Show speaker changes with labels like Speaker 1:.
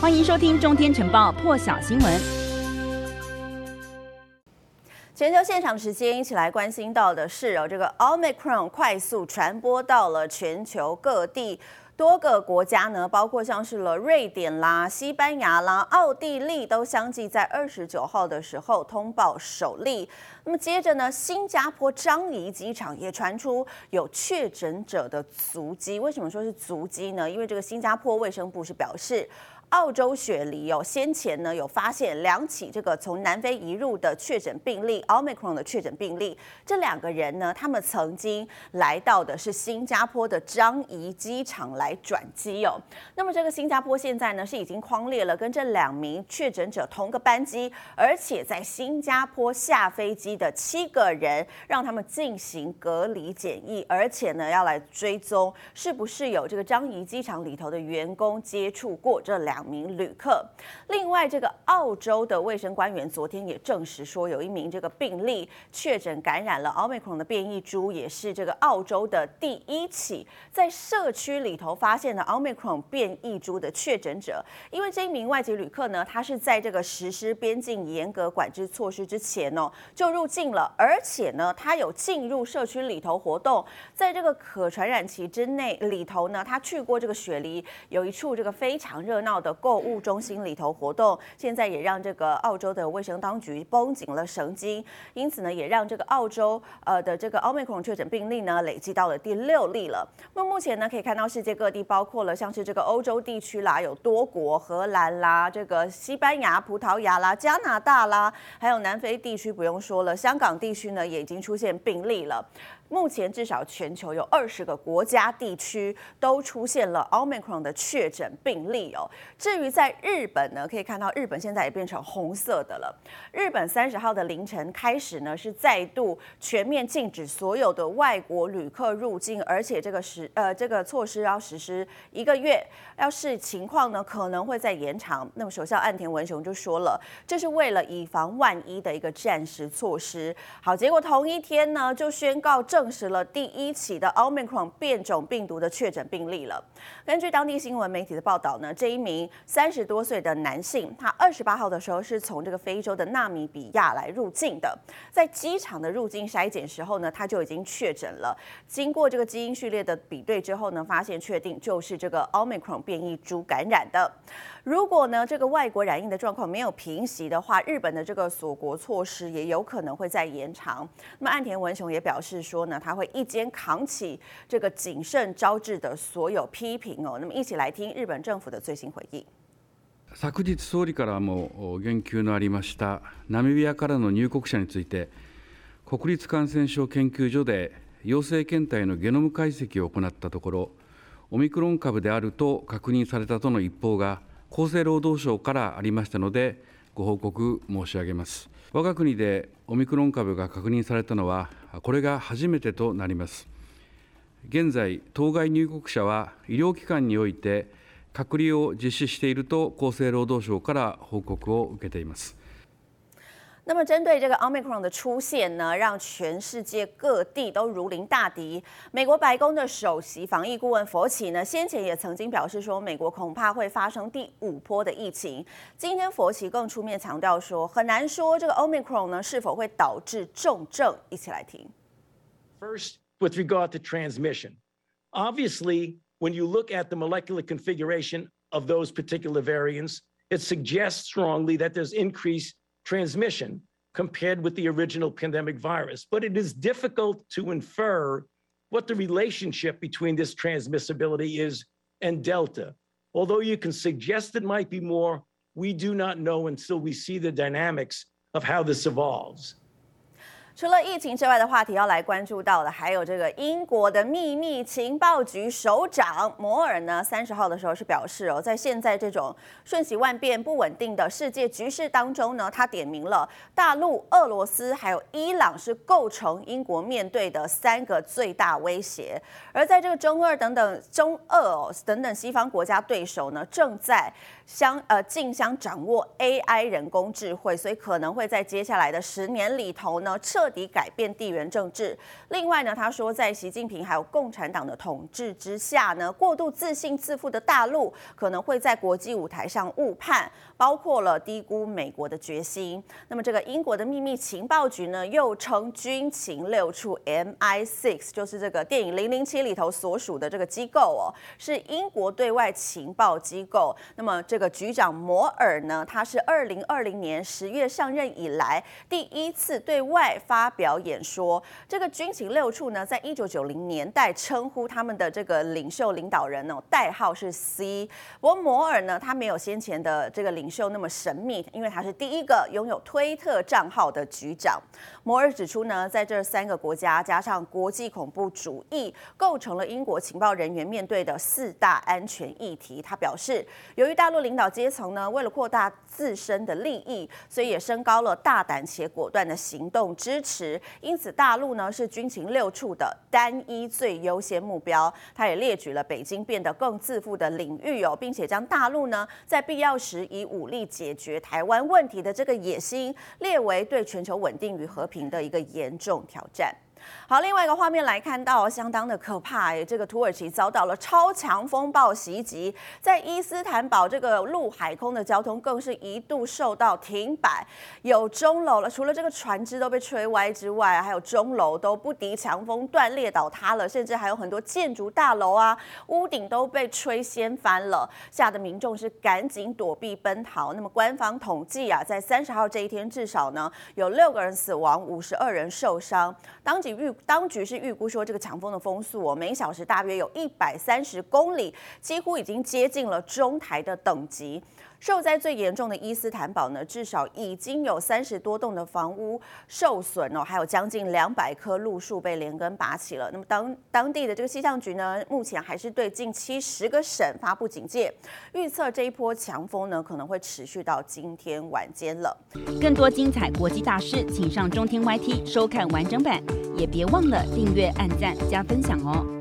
Speaker 1: 欢迎收听《中天晨报》破晓新闻。
Speaker 2: 全球现场时间一起来关心到的是哦，这个 Omicron 快速传播到了全球各地。多个国家呢，包括像是了瑞典啦、西班牙啦、奥地利，都相继在二十九号的时候通报首例。那么接着呢，新加坡樟宜机场也传出有确诊者的足迹。为什么说是足迹呢？因为这个新加坡卫生部是表示。澳洲雪梨哦，先前呢有发现两起这个从南非移入的确诊病例，Omicron 的确诊病例。这两个人呢，他们曾经来到的是新加坡的樟宜机场来转机哦。那么这个新加坡现在呢是已经框列了跟这两名确诊者同个班机，而且在新加坡下飞机的七个人，让他们进行隔离检疫，而且呢要来追踪是不是有这个樟宜机场里头的员工接触过这两。两名旅客。另外，这个澳洲的卫生官员昨天也证实说，有一名这个病例确诊感染了 Omicron 的变异株，也是这个澳洲的第一起在社区里头发现的 Omicron 变异株的确诊者。因为这一名外籍旅客呢，他是在这个实施边境严格管制措施之前哦，就入境了，而且呢，他有进入社区里头活动，在这个可传染期之内里头呢，他去过这个雪梨有一处这个非常热闹的。购物中心里头活动，现在也让这个澳洲的卫生当局绷紧了神经，因此呢，也让这个澳洲呃的这个奥密克戎确诊病例呢累计到了第六例了。那目前呢，可以看到世界各地，包括了像是这个欧洲地区啦，有多国，荷兰啦，这个西班牙、葡萄牙啦、加拿大啦，还有南非地区不用说了，香港地区呢也已经出现病例了。目前至少全球有二十个国家地区都出现了 Omicron 的确诊病例哦。至于在日本呢，可以看到日本现在也变成红色的了。日本三十号的凌晨开始呢，是再度全面禁止所有的外国旅客入境，而且这个实呃这个措施要实施一个月，要是情况呢可能会再延长。那么首相岸田文雄就说了，这是为了以防万一的一个暂时措施。好，结果同一天呢就宣告这。证实了第一起的 Omicron 变种病毒的确诊病例了。根据当地新闻媒体的报道呢，这一名三十多岁的男性，他二十八号的时候是从这个非洲的纳米比亚来入境的，在机场的入境筛检时候呢，他就已经确诊了。经过这个基因序列的比对之后呢，发现确定就是这个 Omicron 变异株感染的。如果呢，这个外国染疫的状况没有平息的话，日本的这个锁国措施也有可能会再延长。那么岸田文雄也表示说呢，他会一肩扛起这个谨慎招致的所有批评哦。那么一起来听日本政府的最新回应。
Speaker 3: 昨日総理からも言及のありましたナミビアからの入国者について、国立感染症研究所で阳性検体のゲノム解析を行ったところ、オミクロン株であると确认されたとの一报が。厚生劳働省からありましたので、ご报告申し上げます。我が国でオミクロン株が確認されたのは、これが初めてとなります。現在、当該入国者は医療機関において隔離を実施していると厚生労働省から報告を受けています。
Speaker 2: 那么，针对这个 Omicron 的出现呢，让全世界各地都如临大敌。美国白宫的首席防疫顾问佛奇呢，先前也曾经表示说，美国恐怕会发生第五波的疫情。今天佛奇更出面强调说，很难说这个 Omicron 呢是否会导致重症。一起来听。
Speaker 4: First, with regard to transmission, obviously, when you look at the molecular configuration of those particular variants, it suggests strongly that there's increased transmission compared with the original pandemic virus. But it is difficult to infer what the relationship between this transmissibility is and Delta. Although you can suggest it might be more, we do not know until we see the dynamics of how this evolves.
Speaker 2: 除了疫情之外的话题要来关注到的，还有这个英国的秘密情报局首长摩尔呢，三十号的时候是表示哦，在现在这种瞬息万变、不稳定的世界局势当中呢，他点名了大陆、俄罗斯还有伊朗是构成英国面对的三个最大威胁。而在这个中俄等等中俄哦等等西方国家对手呢，正在相呃竞相掌握 AI 人工智慧，所以可能会在接下来的十年里头呢彻。彻底改变地缘政治。另外呢，他说在习近平还有共产党的统治之下呢，过度自信自负的大陆可能会在国际舞台上误判，包括了低估美国的决心。那么这个英国的秘密情报局呢，又称军情六处 MI6，就是这个电影《零零七》里头所属的这个机构哦，是英国对外情报机构。那么这个局长摩尔呢，他是二零二零年十月上任以来第一次对外发表演说。这个军情六处呢，在一九九零年代称呼他们的这个领袖领导人哦，代号是 C。不过摩尔呢，他没有先前的这个领袖那么神秘，因为他是第一个拥有推特账号的局长。摩尔指出呢，在这三个国家加上国际恐怖主义，构成了英国情报人员面对的四大安全议题。他表示，由于大陆领导阶层呢，为了扩大自身的利益，所以也升高了大胆且果断的行动之支持。因此，大陆呢是军情六处的单一最优先目标。他也列举了北京变得更自负的领域哦，并且将大陆呢在必要时以武力解决台湾问题的这个野心列为对全球稳定与和平的一个严重挑战。好，另外一个画面来看到，相当的可怕哎，这个土耳其遭到了超强风暴袭击，在伊斯坦堡这个陆海空的交通更是一度受到停摆，有钟楼了，除了这个船只都被吹歪之外，还有钟楼都不敌强风断裂倒塌了，甚至还有很多建筑大楼啊，屋顶都被吹掀翻了，吓得民众是赶紧躲避奔逃。那么官方统计啊，在三十号这一天，至少呢有六个人死亡，五十二人受伤，当预。当局是预估说，这个强风的风速哦，每小时大约有一百三十公里，几乎已经接近了中台的等级。受灾最严重的伊斯坦堡呢，至少已经有三十多栋的房屋受损哦，还有将近两百棵路树被连根拔起了。那么当当地的这个气象局呢，目前还是对近七十个省发布警戒，预测这一波强风呢可能会持续到今天晚间了。
Speaker 1: 更多精彩国际大事，请上中天 YT 收看完整版，也别忘了订阅、按赞、加分享哦。